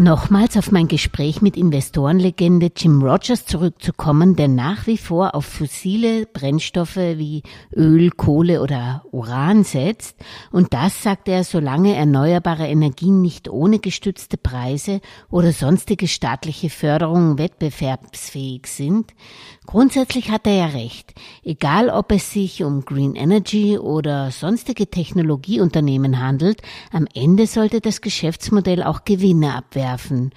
Nochmals auf mein Gespräch mit Investorenlegende Jim Rogers zurückzukommen, der nach wie vor auf fossile Brennstoffe wie Öl, Kohle oder Uran setzt. Und das, sagt er, solange erneuerbare Energien nicht ohne gestützte Preise oder sonstige staatliche Förderung wettbewerbsfähig sind. Grundsätzlich hat er ja recht. Egal ob es sich um Green Energy oder sonstige Technologieunternehmen handelt, am Ende sollte das Geschäftsmodell auch Gewinne abwerfen werfen.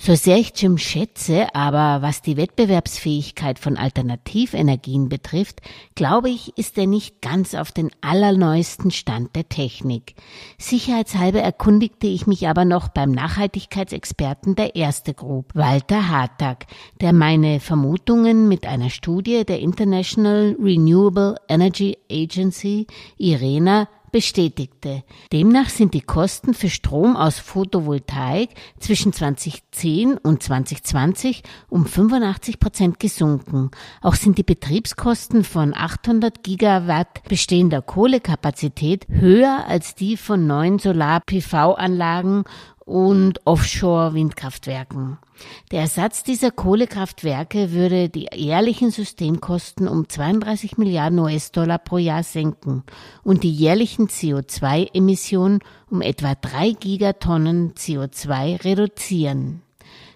So sehr ich Jim schätze, aber was die Wettbewerbsfähigkeit von Alternativenergien betrifft, glaube ich, ist er nicht ganz auf den allerneuesten Stand der Technik. Sicherheitshalber erkundigte ich mich aber noch beim Nachhaltigkeitsexperten der Erste Group, Walter Hartag, der meine Vermutungen mit einer Studie der International Renewable Energy Agency, IRENA, bestätigte. Demnach sind die Kosten für Strom aus Photovoltaik zwischen 2010 und 2020 um 85 Prozent gesunken. Auch sind die Betriebskosten von 800 Gigawatt bestehender Kohlekapazität höher als die von neuen Solar-PV-Anlagen und Offshore-Windkraftwerken. Der Ersatz dieser Kohlekraftwerke würde die jährlichen Systemkosten um 32 Milliarden US-Dollar pro Jahr senken und die jährlichen CO2-Emissionen um etwa drei Gigatonnen CO2 reduzieren.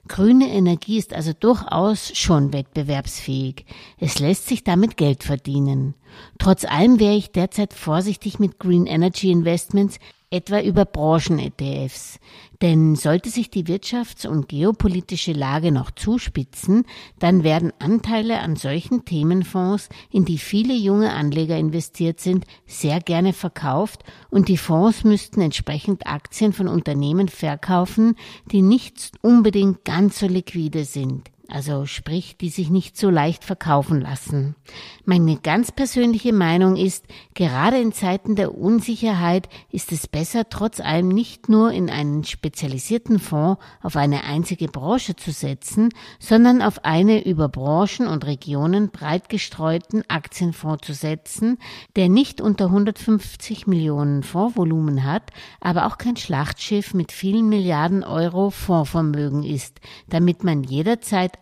Grüne Energie ist also durchaus schon wettbewerbsfähig. Es lässt sich damit Geld verdienen. Trotz allem wäre ich derzeit vorsichtig mit Green Energy Investments, etwa über Branchen-ETFs. Denn sollte sich die wirtschafts- und geopolitische Lage noch zuspitzen, dann werden Anteile an solchen Themenfonds, in die viele junge Anleger investiert sind, sehr gerne verkauft und die Fonds müssten entsprechend Aktien von Unternehmen verkaufen, die nicht unbedingt ganz so liquide sind also sprich, die sich nicht so leicht verkaufen lassen. Meine ganz persönliche Meinung ist, gerade in Zeiten der Unsicherheit ist es besser, trotz allem nicht nur in einen spezialisierten Fonds auf eine einzige Branche zu setzen, sondern auf eine über Branchen und Regionen breit gestreuten Aktienfonds zu setzen, der nicht unter 150 Millionen Fondsvolumen hat, aber auch kein Schlachtschiff mit vielen Milliarden Euro Fondsvermögen ist, damit man jederzeit